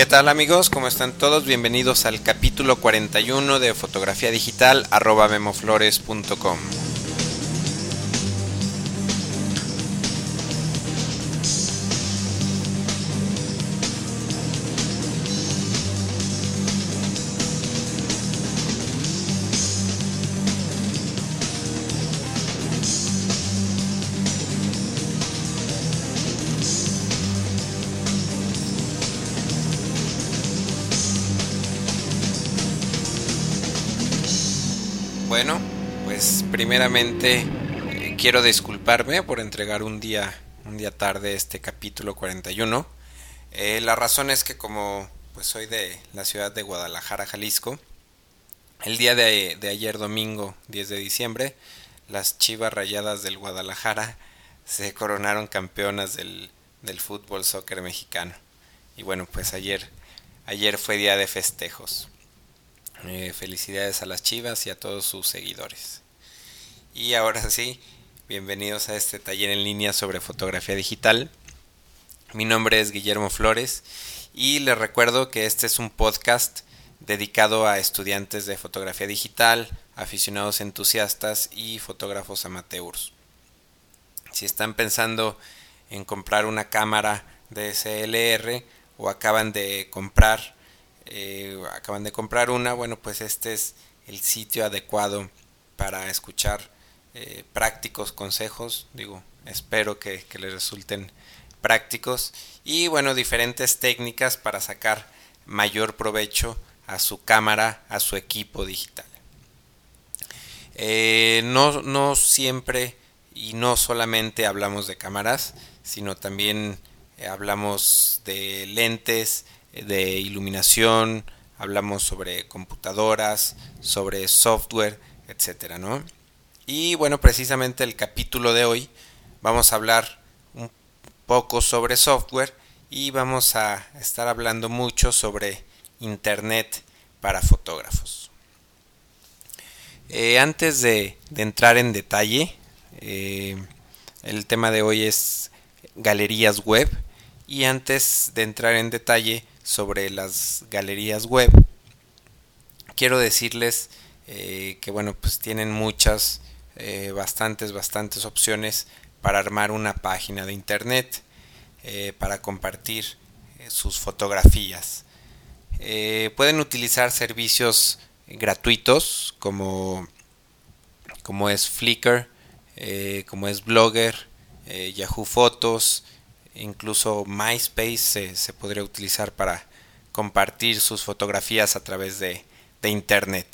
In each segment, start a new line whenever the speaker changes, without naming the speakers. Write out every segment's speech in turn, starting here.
¿Qué tal amigos? ¿Cómo están todos? Bienvenidos al capítulo 41 de fotografía digital arroba memoflores.com. primeramente eh, quiero disculparme por entregar un día un día tarde este capítulo 41. Eh, la razón es que como pues soy de la ciudad de Guadalajara, Jalisco, el día de, ayer domingo 10 de diciembre, las Chivas Rayadas del Guadalajara se coronaron campeonas del, del fútbol soccer mexicano. Y bueno, pues ayer ayer fue día de festejos. Eh, felicidades a las chivas y a todos sus seguidores. Y ahora sí, bienvenidos a este taller en línea sobre fotografía digital. Mi nombre es Guillermo Flores y les recuerdo que este es un podcast dedicado a estudiantes de fotografía digital, aficionados entusiastas y fotógrafos amateurs. Si están pensando en comprar una cámara DSLR o acaban de comprar eh, acaban de comprar una, bueno, pues este es el sitio adecuado para escuchar eh, prácticos consejos, digo, espero que, les resulten prácticos y bueno, diferentes técnicas para sacar mayor provecho a su cámara, a su equipo digital. Eh, no, no siempre y no solamente hablamos de cámaras, sino también eh, hablamos de lentes, de iluminación, hablamos sobre computadoras, sobre software, etcétera, ¿no? Y bueno, precisamente el capítulo de hoy vamos a hablar un poco sobre software y vamos a estar hablando mucho sobre internet para fotógrafos. Eh, antes de, entrar en detalle, eh, el tema de hoy es galerías web y antes de entrar en detalle sobre las galerías web, quiero decirles eh, que bueno, pues tienen muchas, eh, bastantes, bastantes opciones para armar una página de internet, eh, para compartir eh, sus fotografías. Pueden utilizar servicios gratuitos como, como es Flickr, como es Blogger, Yahoo Fotos, incluso MySpace se, podría utilizar para compartir sus fotografías a través de, de internet.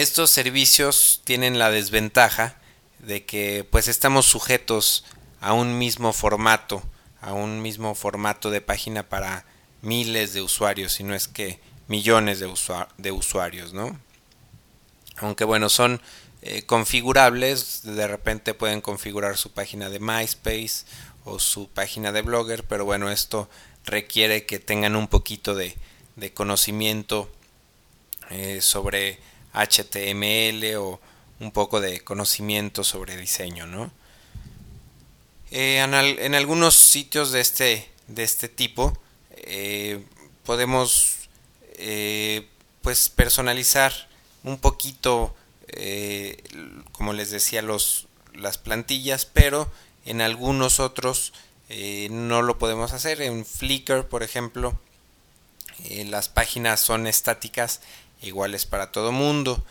Estos servicios tienen la desventaja de que pues estamos sujetos a un mismo formato, a un mismo formato de página para miles de usuarios, si no es que millones de, usu de usuarios, ¿no? Aunque bueno, son eh, configurables, de repente pueden configurar su página de MySpace o su página de Blogger, pero bueno, esto requiere que tengan un poquito de, de conocimiento eh, sobre HTML o un poco de conocimiento sobre diseño, ¿no? Eh, en, al, en, algunos sitios de este, de este tipo eh, podemos pues personalizar un poquito eh, como les decía, los, las plantillas, pero en algunos otros eh, no lo podemos hacer. En Flickr, por ejemplo, eh, las páginas son estáticas iguales para todo mundo.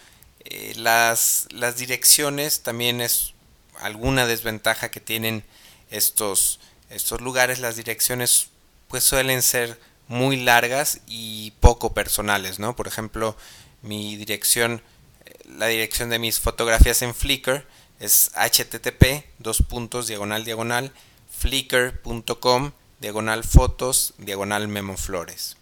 Eh, las, las direcciones también es alguna desventaja que tienen estos, estos lugares. Las direcciones pues suelen ser muy largas y poco personales, ¿no? Por ejemplo, mi dirección la dirección de mis fotografías en Flickr es http dos puntos diagonal diagonal flickr.com diagonal fotos diagonal memoflores.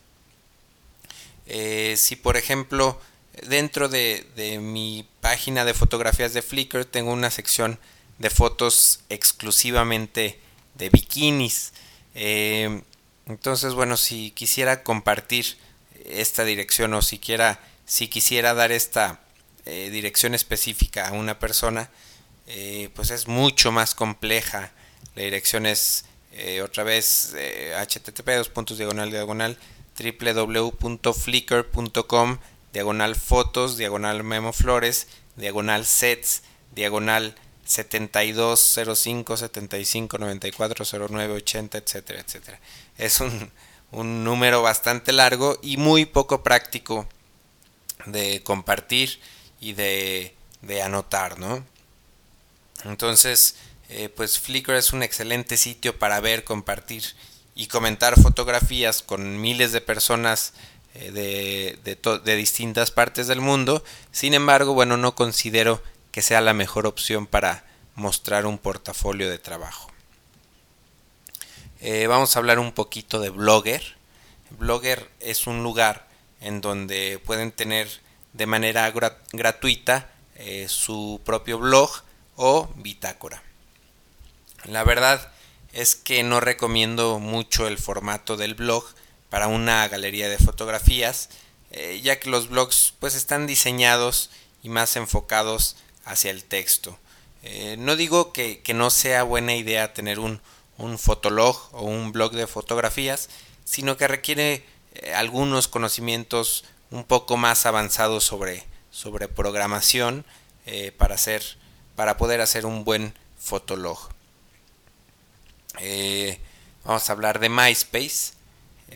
Eh, si por ejemplo dentro de, mi página de fotografías de Flickr tengo una sección de fotos exclusivamente de bikinis. Eh, entonces bueno, si quisiera compartir esta dirección o siquiera si quisiera dar esta eh, dirección específica a una persona, eh, pues es mucho más compleja. La dirección es otra vez http dos puntos diagonal diagonal www.flickr.com diagonal fotos diagonal memo flores diagonal sets diagonal 72 05 75 94 09 80 etcétera etcétera. Es un, un número bastante largo y muy poco práctico de compartir y de, de anotar no entonces eh, pues Flickr es un excelente sitio para ver compartir y comentar fotografías con miles de personas eh, de, de, distintas partes del mundo. Sin embargo, bueno, no considero que sea la mejor opción para mostrar un portafolio de trabajo. Eh, vamos a hablar un poquito de Blogger. Blogger es un lugar en donde pueden tener de manera gratuita eh, su propio blog o bitácora. La verdad es que no recomiendo mucho el formato del blog para una galería de fotografías, eh, ya que los blogs pues están diseñados y más enfocados hacia el texto. Eh, no digo que, no sea buena idea tener un, un, fotolog o un blog de fotografías, sino que requiere eh, algunos conocimientos un poco más avanzados sobre, sobre programación para, hacer, para poder hacer un buen fotolog. Vamos a hablar de MySpace.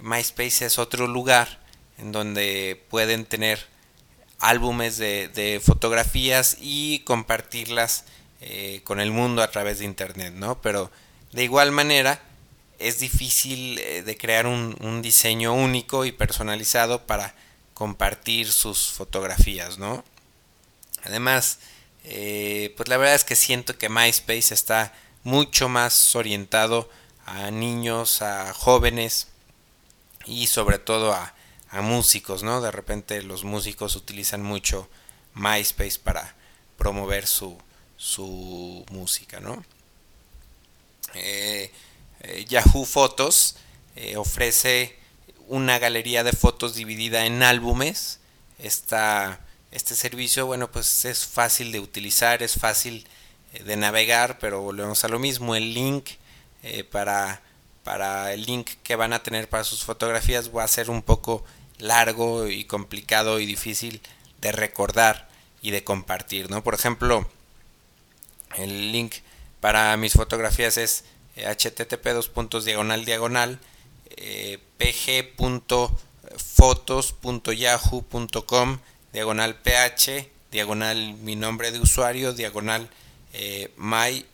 MySpace es otro lugar en donde pueden tener álbumes de, fotografías y compartirlas eh, con el mundo a través de internet, ¿no? Pero de igual manera es difícil eh, de crear un, diseño único y personalizado para compartir sus fotografías, ¿no? Además, eh, pues la verdad es que siento que MySpace está mucho más orientado a niños, a jóvenes, y sobre todo a, músicos, ¿no? De repente los músicos utilizan mucho MySpace para promover su, su música, ¿no? Eh, eh, Yahoo Fotos eh, ofrece una galería de fotos dividida en álbumes. Esta, este servicio, bueno, pues es fácil de utilizar, es fácil de navegar, pero volvemos a lo mismo. El link para para el link que van a tener para sus fotografías va a ser un poco largo y complicado y difícil de recordar y de compartir, ¿no? Por ejemplo, el link para mis fotografías es http dos puntos diagonal diagonal eh, pg.fotos.yahoo.com diagonal ph diagonal mi nombre de usuario diagonal eh, my-fotos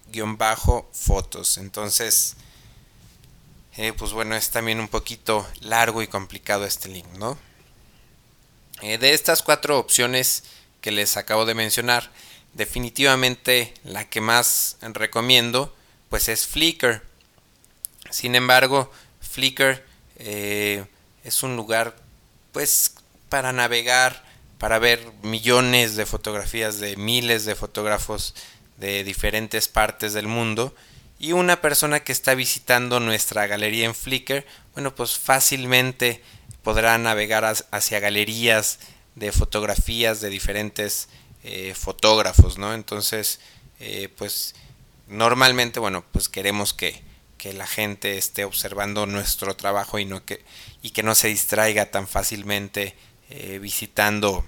entonces eh, pues bueno, es también un poquito largo y complicado este link, ¿no? Eh, de estas cuatro opciones que les acabo de mencionar, definitivamente la que más recomiendo, pues es Flickr. Sin embargo, Flickr eh, es un lugar, pues, para navegar, para ver millones de fotografías de miles de fotógrafos de diferentes partes del mundo y una persona que está visitando nuestra galería en Flickr, bueno, pues fácilmente podrá navegar hacia galerías de fotografías de diferentes eh, fotógrafos, ¿no? Entonces, eh, pues normalmente, bueno, pues queremos que, que, la gente esté observando nuestro trabajo y, no que, y que no se distraiga tan fácilmente eh, visitando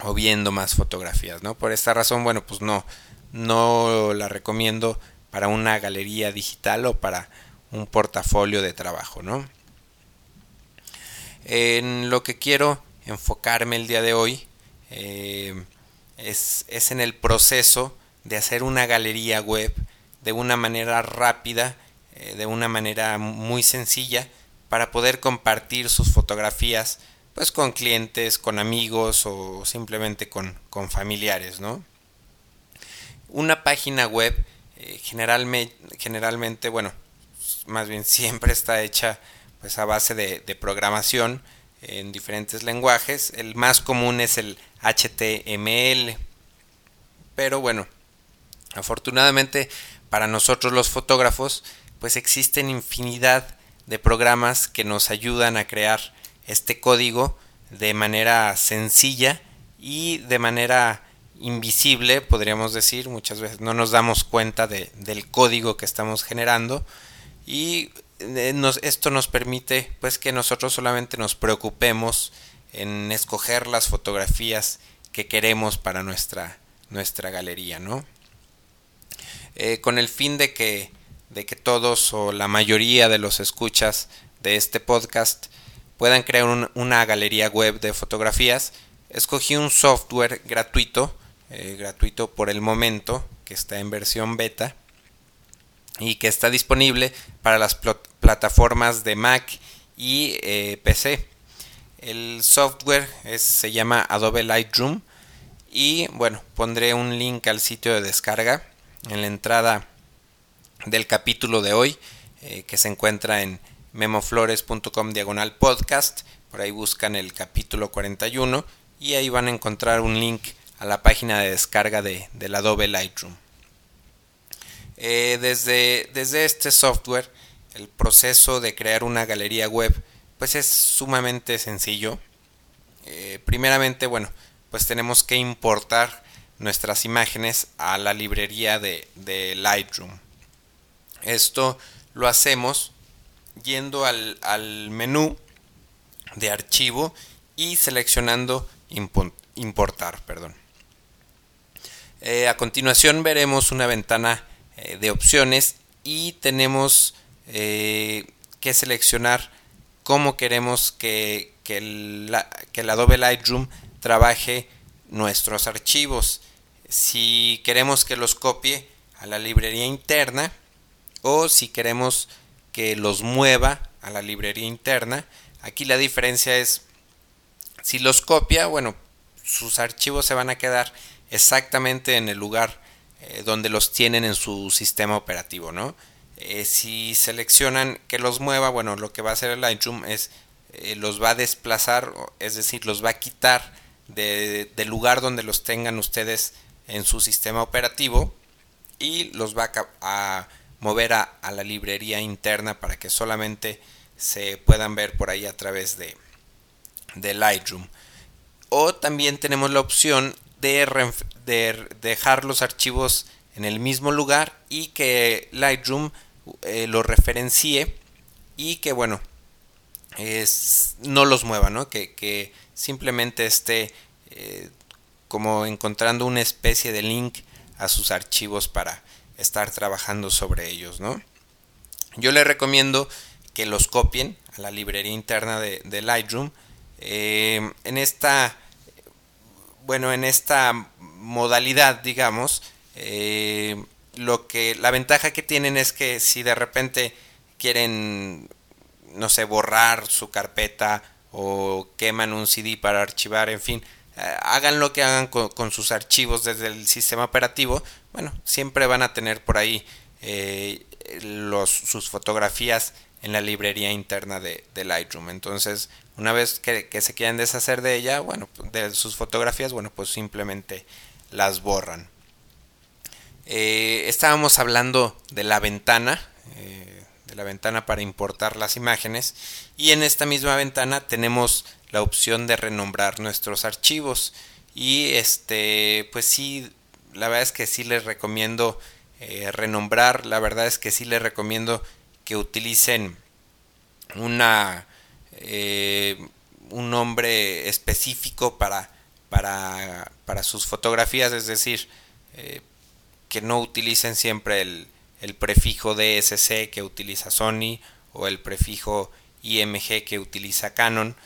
o viendo más fotografías, ¿no? Por esta razón, bueno, pues no, no la recomiendo para una galería digital o para un portafolio de trabajo, ¿no? En lo que quiero enfocarme el día de hoy eh, es, en el proceso de hacer una galería web de una manera rápida, eh, de una manera muy sencilla, para poder compartir sus fotografías pues con clientes, con amigos o simplemente con, con familiares, ¿no? Una página web eh, generalmente, bueno, más bien siempre está hecha pues a base de, programación en diferentes lenguajes. El más común es el HTML. Pero bueno, afortunadamente para nosotros los fotógrafos, pues existen infinidad de programas que nos ayudan a crear este código de manera sencilla y de manera invisible, podríamos decir, muchas veces no nos damos cuenta de, del código que estamos generando y eh, esto nos permite pues que nosotros solamente nos preocupemos en escoger las fotografías que queremos para nuestra, nuestra galería, ¿no? Eh, con el fin de que, de que todos o la mayoría de los escuchas de este podcast puedan crear una galería web de fotografías, escogí un software gratuito, eh, gratuito por el momento, que está en versión beta y que está disponible para las plataformas de Mac y eh, PC. El software se llama Adobe Lightroom y bueno, pondré un link al sitio de descarga en la entrada del capítulo de hoy eh, que se encuentra en memoflores.com diagonal podcast. Por ahí buscan el capítulo 41 y ahí van a encontrar un link a la página de descarga de, del Adobe Lightroom. Eh, desde, desde este software el proceso de crear una galería web pues es sumamente sencillo. Eh, primeramente, bueno, pues tenemos que importar nuestras imágenes a la librería de, Lightroom. Esto lo hacemos yendo al, menú de archivo y seleccionando importar. Perdón. Eh, a continuación veremos una ventana eh, de opciones y tenemos que seleccionar cómo queremos que, que, el, Adobe Lightroom trabaje nuestros archivos. Si queremos que los copie a la librería interna o si queremos que los mueva a la librería interna. Aquí la diferencia es si los copia, bueno, sus archivos se van a quedar exactamente en el lugar eh, donde los tienen en su sistema operativo, ¿no? Eh, si seleccionan que los mueva, bueno, lo que va a hacer el Lightroom es eh, los va a desplazar, es decir, los va a quitar del lugar donde los tengan ustedes en su sistema operativo y los va a, mover a, la librería interna para que solamente se puedan ver por ahí a través de, de Lightroom. O también tenemos la opción de, de dejar los archivos en el mismo lugar y que Lightroom eh, lo referencie y que bueno, es, no los mueva, ¿no? Que, simplemente esté eh, como encontrando una especie de link a sus archivos para estar trabajando sobre ellos, ¿no? Yo les recomiendo que los copien a la librería interna de, Lightroom. Eh, en esta, bueno, en esta modalidad, digamos, lo que la ventaja que tienen es que si de repente quieren no sé borrar su carpeta o queman un CD para archivar en fin eh, hagan lo que hagan con, sus archivos desde el sistema operativo bueno siempre van a tener por ahí eh, los, sus fotografías en la librería interna de, Lightroom. Entonces una vez que, se quieran deshacer de ella bueno de sus fotografías bueno pues simplemente las borran. Eh, estábamos hablando de la ventana, eh, de la ventana para importar las imágenes y en esta misma ventana tenemos la opción de renombrar nuestros archivos. Y este pues sí la verdad es que sí les recomiendo eh, renombrar la verdad es que sí les recomiendo que utilicen una un nombre específico para para, para sus fotografías es decir que no utilicen siempre el, prefijo DSC que utiliza Sony o el prefijo IMG que utiliza Canon.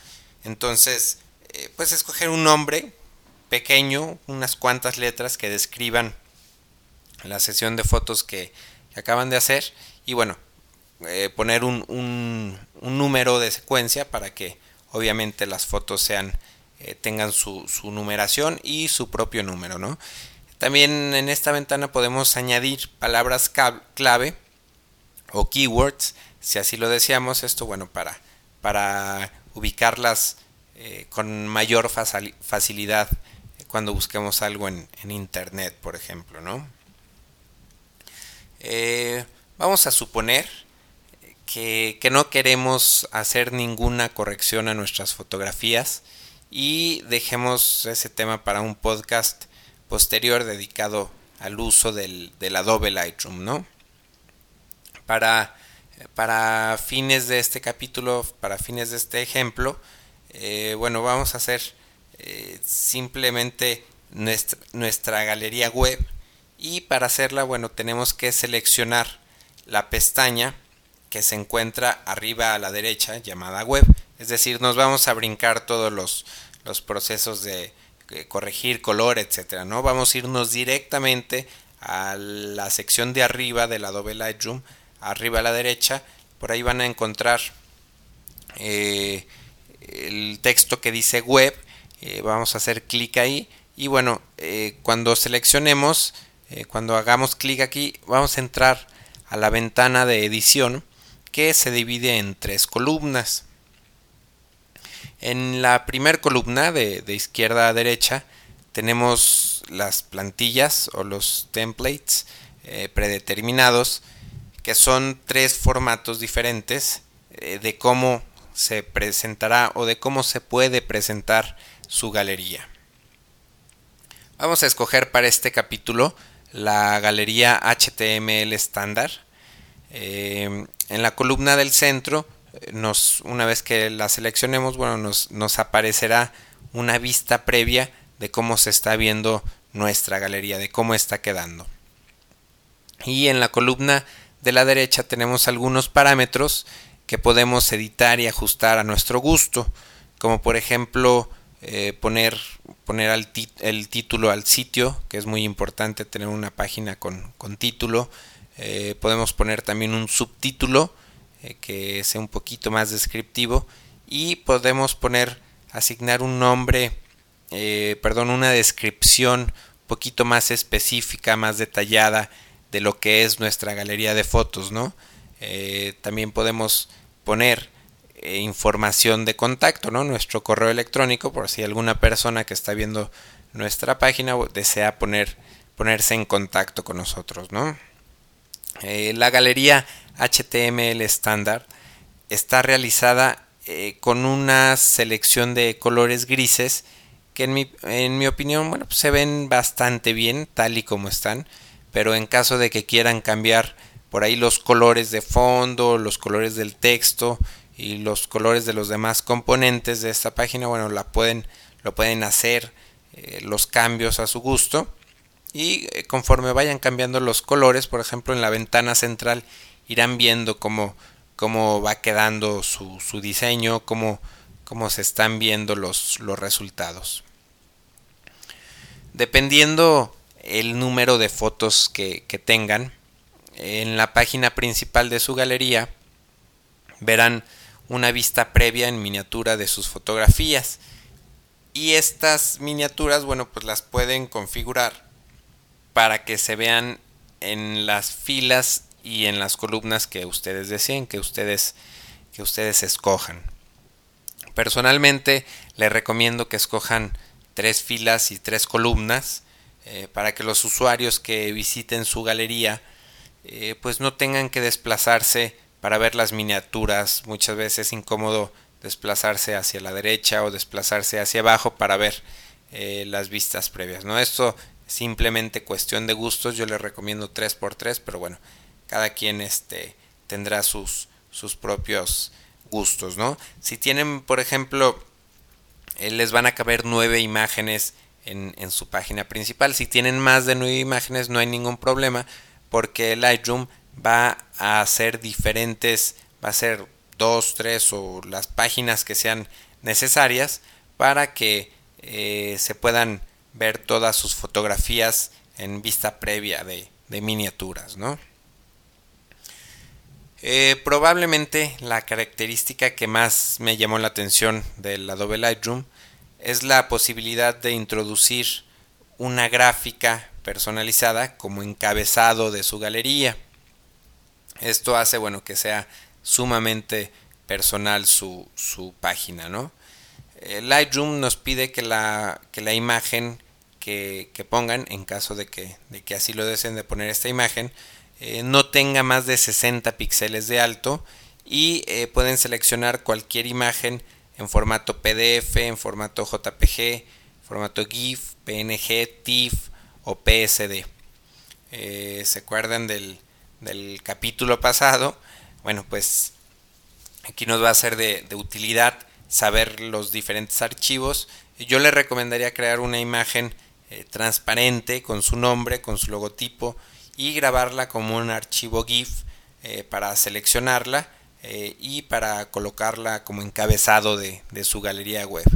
Entonces, eh, pues escoger un nombre pequeño, unas cuantas letras que describan la sesión de fotos que, acaban de hacer y bueno, eh, poner un, un, número de secuencia para que obviamente las fotos sean eh, tengan su, numeración y su propio número, ¿no? También en esta ventana podemos añadir palabras clave o keywords, si así lo deseamos. Esto, bueno, para, para ubicarlas eh, con mayor facilidad cuando busquemos algo en, internet, por ejemplo, ¿no? Vamos a suponer que, no queremos hacer ninguna corrección a nuestras fotografías y dejemos ese tema para un podcast posterior dedicado al uso del, Adobe Lightroom, ¿no? Para Para fines de este capítulo, para fines de este ejemplo, eh, bueno, vamos a hacer eh, simplemente nuestra, nuestra galería web y para hacerla, bueno, tenemos que seleccionar la pestaña que se encuentra arriba a la derecha llamada web. Es decir, nos vamos a brincar todos los, los procesos de eh, corregir color, etcétera, ¿no? Vamos a irnos directamente a la sección de arriba del Adobe Lightroom, arriba a la derecha, por ahí van a encontrar eh, el texto que dice web, eh, vamos a hacer clic ahí y bueno, cuando seleccionemos, cuando hagamos clic aquí, vamos a entrar a la ventana de edición que se divide en tres columnas. En la primera columna de, izquierda a derecha tenemos las plantillas o los templates eh, predeterminados que son tres formatos diferentes eh, de cómo se presentará o de cómo se puede presentar su galería. Vamos a escoger para este capítulo la galería HTML estándar. Eh, en la columna del centro nos, una vez que la seleccionemos, bueno, nos, aparecerá una vista previa de cómo se está viendo nuestra galería, de cómo está quedando. Y en la columna de la derecha tenemos algunos parámetros que podemos editar y ajustar a nuestro gusto, como por ejemplo eh, poner, poner el título al sitio, que es muy importante tener una página con, título. Eh, podemos poner también un subtítulo eh, que sea un poquito más descriptivo y podemos poner asignar un nombre eh, perdón una descripción un poquito más específica más detallada de lo que es nuestra galería de fotos no también podemos poner información de contacto no nuestro correo electrónico por si alguna persona que está viendo nuestra página desea poner ponerse en contacto con nosotros no la galería HTML estándar está realizada eh, con una selección de colores grises que en mi, opinión pues se ven bastante bien tal y como están, pero en caso de que quieran cambiar por ahí los colores de fondo, los colores del texto y los colores de los demás componentes de esta página, bueno, lo pueden hacer eh, los cambios a su gusto y eh, conforme vayan cambiando los colores, por ejemplo en la ventana central irán viendo cómo, cómo va quedando su, diseño, cómo, cómo, se están viendo los, los resultados. Dependiendo el número de fotos que, que tengan, en la página principal de su galería verán una vista previa en miniatura de sus fotografías. Y estas miniaturas, bueno, pues las pueden configurar para que se vean en las filas y en las columnas que ustedes deseen, que ustedes, que ustedes escojan. Personalmente les recomiendo que escojan tres filas y tres columnas eh, para que los usuarios que visiten su galería eh, pues no tengan que desplazarse para ver las miniaturas. Muchas veces es incómodo desplazarse hacia la derecha o desplazarse hacia abajo para ver eh, las vistas previas. ¿no? Esto simplemente cuestión de gustos. Yo les recomiendo 3x3, pero bueno, cada quien este, tendrá sus, sus propios gustos, ¿no? Si tienen, por ejemplo, eh, les van a caber nueve imágenes en, en, su página principal. Si tienen más de nueve imágenes, no hay ningún problema, porque Lightroom va a hacer diferentes, va a ser dos, tres o las páginas que sean necesarias para que eh, se puedan ver todas sus fotografías en vista previa de, de miniaturas, ¿no? Eh, probablemente la característica que más me llamó la atención del Adobe Lightroom es la posibilidad de introducir una gráfica personalizada como encabezado de su galería. Esto hace bueno que sea sumamente personal su, su página, ¿no? Eh, Lightroom nos pide que la, que la imagen que, pongan, en caso de que, de que así lo deseen de poner esta imagen, eh, no tenga más de 60 píxeles de alto y eh, pueden seleccionar cualquier imagen en formato PDF, en formato JPG, formato GIF, PNG, TIFF o PSD. Eh, ¿Se acuerdan del, del, capítulo pasado? bueno, pues aquí nos va a ser de, utilidad saber los diferentes archivos. Yo le recomendaría crear una imagen eh, transparente con su nombre, con su logotipo y grabarla como un archivo GIF eh, para seleccionarla eh, y para colocarla como encabezado de, su galería web.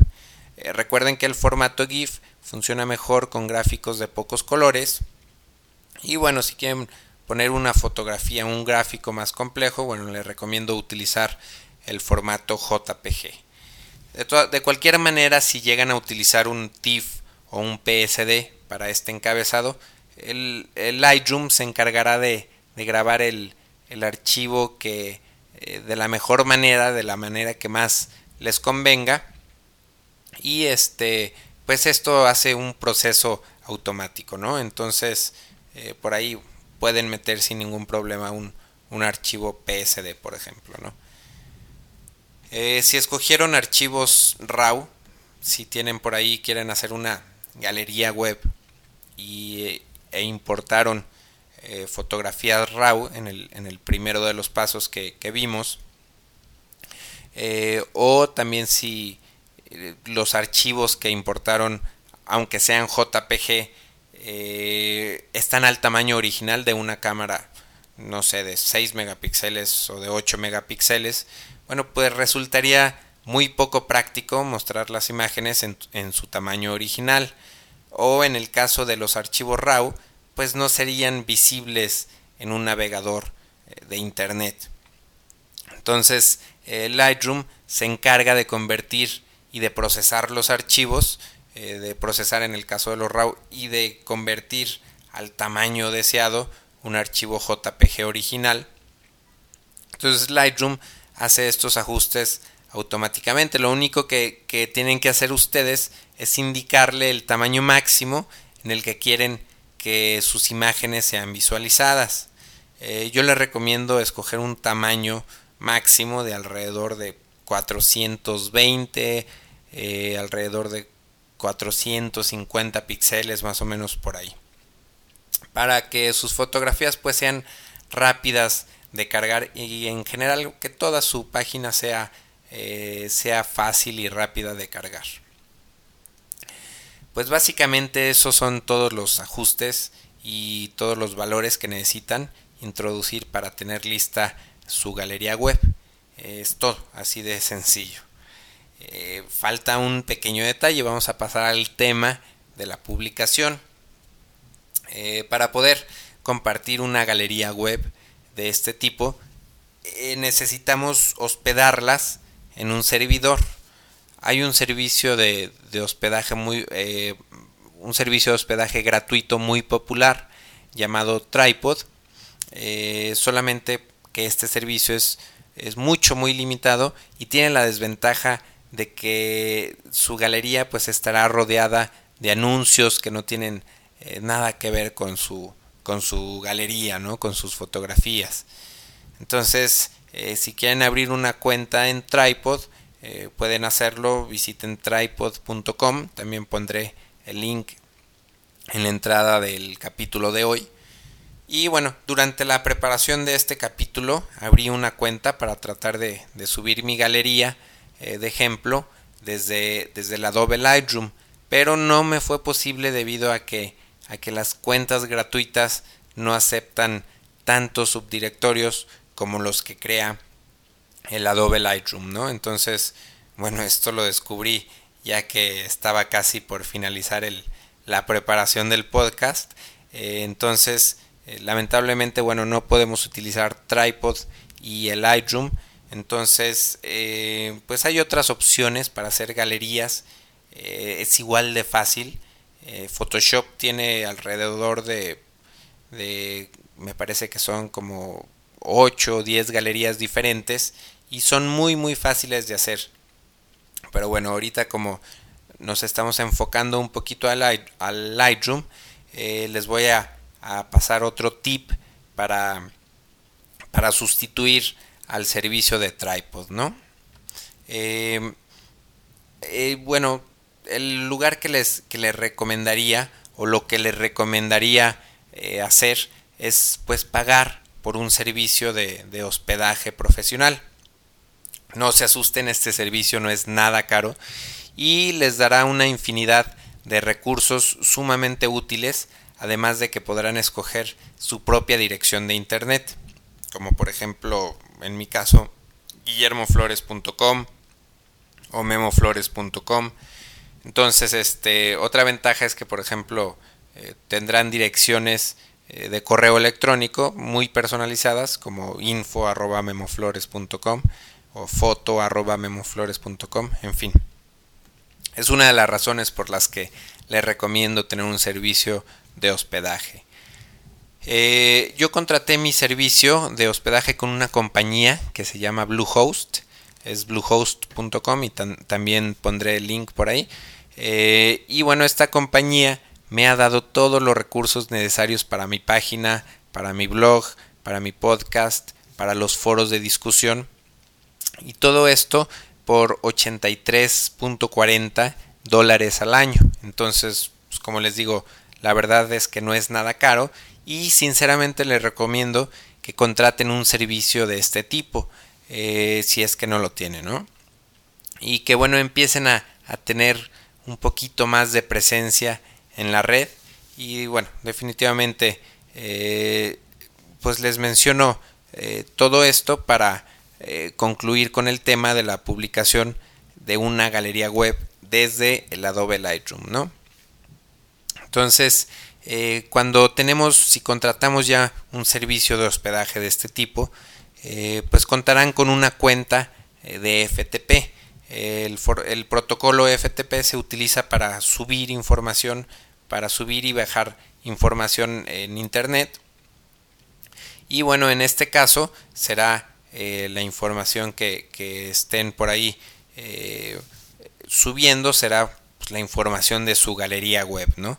recuerden que el formato GIF funciona mejor con gráficos de pocos colores y bueno, si quieren poner una fotografía, un gráfico más complejo, bueno, les recomiendo utilizar el formato JPG. De, cualquier manera, si llegan a utilizar un TIFF o un PSD para este encabezado, el, Lightroom se encargará de, grabar el, archivo que eh, de la mejor manera, de la manera que más les convenga. Y este, pues esto hace un proceso automático, ¿no? Entonces, eh, por ahí pueden meter sin ningún problema un, archivo PSD, por ejemplo. ¿no? Eh, si escogieron archivos RAW, si tienen por ahí, quieren hacer una galería web y, eh, e importaron fotografías RAW en el, en el, primero de los pasos que, que vimos, o también si los archivos que importaron, aunque sean JPG, eh, están al tamaño original de una cámara, no sé, de 6 megapíxeles o de 8 megapíxeles, bueno, pues resultaría muy poco práctico mostrar las imágenes en, su tamaño original. O en el caso de los archivos RAW, pues no serían visibles en un navegador eh, de Internet. Entonces, Lightroom se encarga de convertir y de procesar los archivos eh, de procesar en el caso de los RAW y de convertir al tamaño deseado un archivo JPG original. Entonces Lightroom hace estos ajustes automáticamente. Lo único que, tienen que hacer ustedes es indicarle el tamaño máximo en el que quieren que sus imágenes sean visualizadas. Eh, yo les recomiendo escoger un tamaño máximo de alrededor de 420, eh, alrededor de 450 píxeles más o menos por ahí. Para que sus fotografías pues sean rápidas de cargar y en general que toda su página sea, eh, sea fácil y rápida de cargar. Pues básicamente esos son todos los ajustes y todos los valores que necesitan introducir para tener lista su galería web. Es todo, así de sencillo. Eh, falta un pequeño detalle, vamos a pasar al tema de la publicación. Eh, para poder compartir una galería web de este tipo, necesitamos hospedarlas en un servidor. Hay un servicio de, hospedaje muy, un servicio de hospedaje gratuito muy popular llamado Tripod. solamente que este servicio es, es mucho muy limitado y tiene la desventaja de que su galería pues estará rodeada de anuncios que no tienen eh, nada que ver con su con su galería, ¿no? Con sus fotografías. Entonces, eh, si quieren abrir una cuenta en Tripod, eh, pueden hacerlo, visiten tripod.com, también pondré el link en la entrada del capítulo de hoy. Y bueno, durante la preparación de este capítulo abrí una cuenta para tratar de subir mi galería eh, de ejemplo desde, desde el Adobe Lightroom, pero no me fue posible debido a que, a que las cuentas gratuitas no aceptan tantos subdirectorios como los que crea el Adobe Lightroom, ¿no? Entonces, bueno, esto lo descubrí ya que estaba casi por finalizar el, la preparación del podcast. Eh, entonces, eh, lamentablemente, bueno, no podemos utilizar Tripod y el Lightroom. Entonces, eh, pues hay otras opciones para hacer galerías. Es igual de fácil. Photoshop tiene alrededor de, de, me parece que son como 8 o 10 galerías diferentes y son muy muy fáciles de hacer. Pero bueno, ahorita como nos estamos enfocando un poquito al, al Lightroom, les voy a, a, pasar otro tip para, para sustituir al servicio de tripod, ¿no? Eh, eh, bueno, el lugar que les, que les recomendaría o lo que les recomendaría eh, hacer es pues pagar por un servicio de, de hospedaje profesional. No se asusten, este servicio no es nada caro y les dará una infinidad de recursos sumamente útiles, además de que podrán escoger su propia dirección de internet, como por ejemplo en mi caso guillermoflores.com o memoflores.com. Entonces, este, otra ventaja es que, por ejemplo, eh, tendrán direcciones de correo electrónico muy personalizadas como info@memoflores.com o foto@memoflores.com, en fin. Es una de las razones por las que les recomiendo tener un servicio de hospedaje. Eh, yo contraté mi servicio de hospedaje con una compañía que se llama Bluehost. Es bluehost.com y también pondré el link por ahí. Eh, y bueno, esta compañía me ha dado todos los recursos necesarios para mi página, para mi blog, para mi podcast, para los foros de discusión. Y todo esto por 83.40 dólares al año. Entonces, pues, como les digo, la verdad es que no es nada caro y sinceramente les recomiendo que contraten un servicio de este tipo eh, si es que no lo tienen, ¿no? Y que bueno, empiecen a, tener un poquito más de presencia en la red y bueno, definitivamente eh, pues les menciono eh, todo esto para eh, concluir con el tema de la publicación de una galería web desde el Adobe Lightroom, ¿no? Entonces, cuando tenemos, si contratamos ya un servicio de hospedaje de este tipo, pues contarán con una cuenta de FTP. El, protocolo FTP se utiliza para subir información, para subir y bajar información en Internet. Y bueno, en este caso será eh, la información que, estén por ahí eh, subiendo será pues, la información de su galería web. ¿no?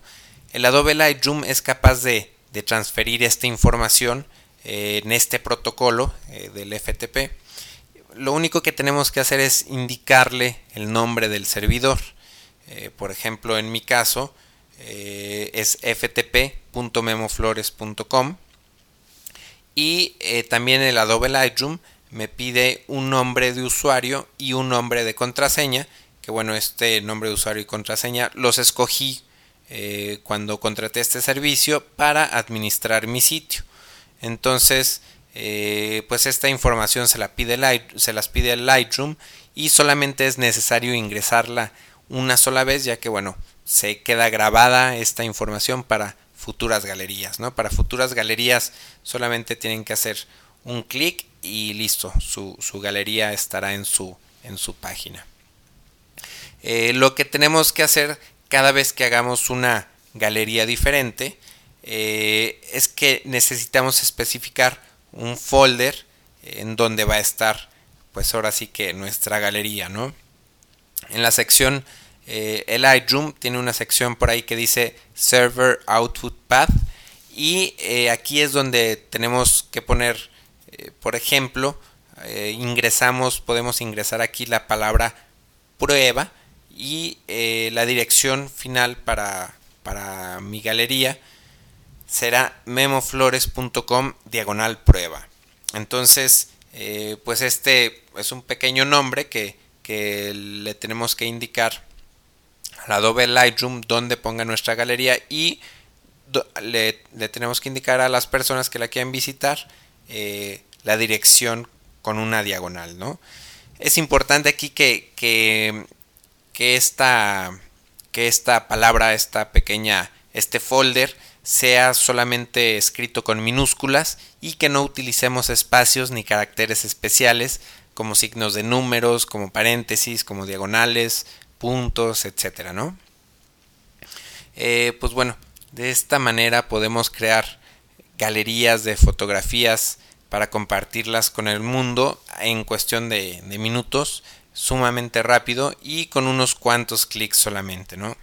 El Adobe Lightroom es capaz de, transferir esta información eh, en este protocolo del FTP. Lo único que tenemos que hacer es indicarle el nombre del servidor. por ejemplo, en mi caso es ftp.memoflores.com y eh, también el Adobe Lightroom me pide un nombre de usuario y un nombre de contraseña que bueno este nombre de usuario y contraseña los escogí eh, cuando contraté este servicio para administrar mi sitio entonces eh, pues esta información se la pide se las pide el Lightroom y solamente es necesario ingresarla una sola vez ya que bueno se queda grabada esta información para futuras galerías. ¿no? Para futuras galerías solamente tienen que hacer un clic y listo, su, galería estará en su, en su página. Eh, lo que tenemos que hacer cada vez que hagamos una galería diferente eh, es que necesitamos especificar un folder en donde va a estar pues ahora sí que nuestra galería no en la sección eh, el Lightroom tiene una sección por ahí que dice Server Output Path y eh, aquí es donde tenemos que poner, eh, por ejemplo, ingresamos, podemos ingresar aquí la palabra prueba y la dirección final para, para mi galería será memoflores.com diagonal prueba. Entonces, pues este es un pequeño nombre que, que le tenemos que indicar al Adobe Lightroom donde ponga nuestra galería y le, tenemos que indicar a las personas que la quieran visitar eh, la dirección con una diagonal, ¿no? Es importante aquí que, que, que, esta, que esta palabra, esta pequeña, este folder sea solamente escrito con minúsculas y que no utilicemos espacios ni caracteres especiales como signos de números, como paréntesis, como diagonales, puntos, etcétera, ¿no? Eh, pues bueno, de esta manera podemos crear galerías de fotografías para compartirlas con el mundo en cuestión de, minutos, sumamente rápido y con unos cuantos clics solamente, ¿no?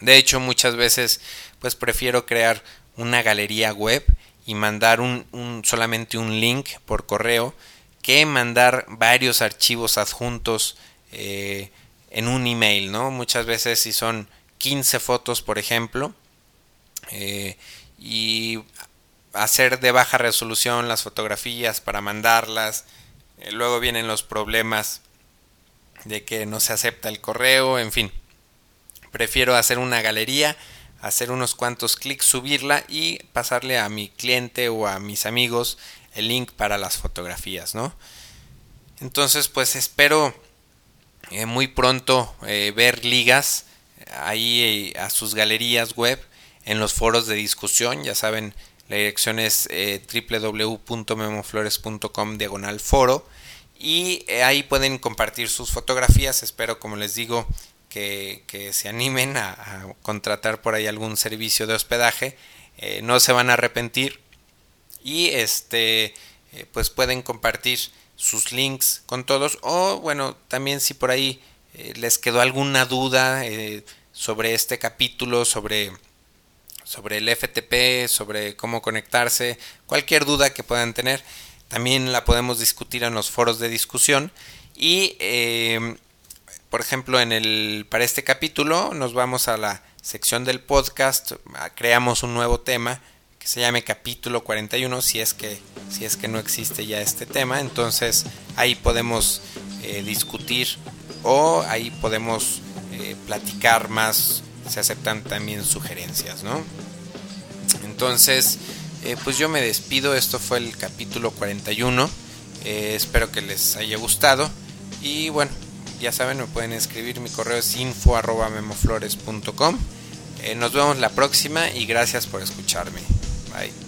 De hecho, muchas veces pues prefiero crear una galería web y mandar un, solamente un link por correo que mandar varios archivos adjuntos eh, en un email, ¿no? Muchas veces si son 15 fotos, por ejemplo, eh, y hacer de baja resolución las fotografías para mandarlas. Eh, luego vienen los problemas de que no se acepta el correo, en fin. Prefiero hacer una galería, hacer unos cuantos clics, subirla y pasarle a mi cliente o a mis amigos el link para las fotografías, ¿no? Entonces, pues espero eh, muy pronto eh, ver ligas ahí a sus galerías web en los foros de discusión, ya saben, la dirección es eh, www.memoflores.com diagonal foro y eh, ahí pueden compartir sus fotografías. Espero, como les digo, que, se animen a, contratar por ahí algún servicio de hospedaje. Eh, no se van a arrepentir y este pues pueden compartir sus links con todos o bueno también si por ahí les quedó alguna duda sobre este capítulo sobre sobre el FTP, sobre cómo conectarse, cualquier duda que puedan tener, también la podemos discutir en los foros de discusión. Y, eh, por ejemplo, en el, para este capítulo nos vamos a la sección del podcast, creamos un nuevo tema que se llame capítulo 41 si es que si es que no existe ya este tema. Entonces ahí podemos eh, discutir o ahí podemos eh, platicar más se aceptan también sugerencias, ¿no? Entonces, eh, pues yo me despido, esto fue el capítulo 41, eh, espero que les haya gustado. Y bueno, ya saben, me pueden escribir, mi correo es info arroba memoflores.com. Eh, nos vemos la próxima y gracias por escucharme. Bye.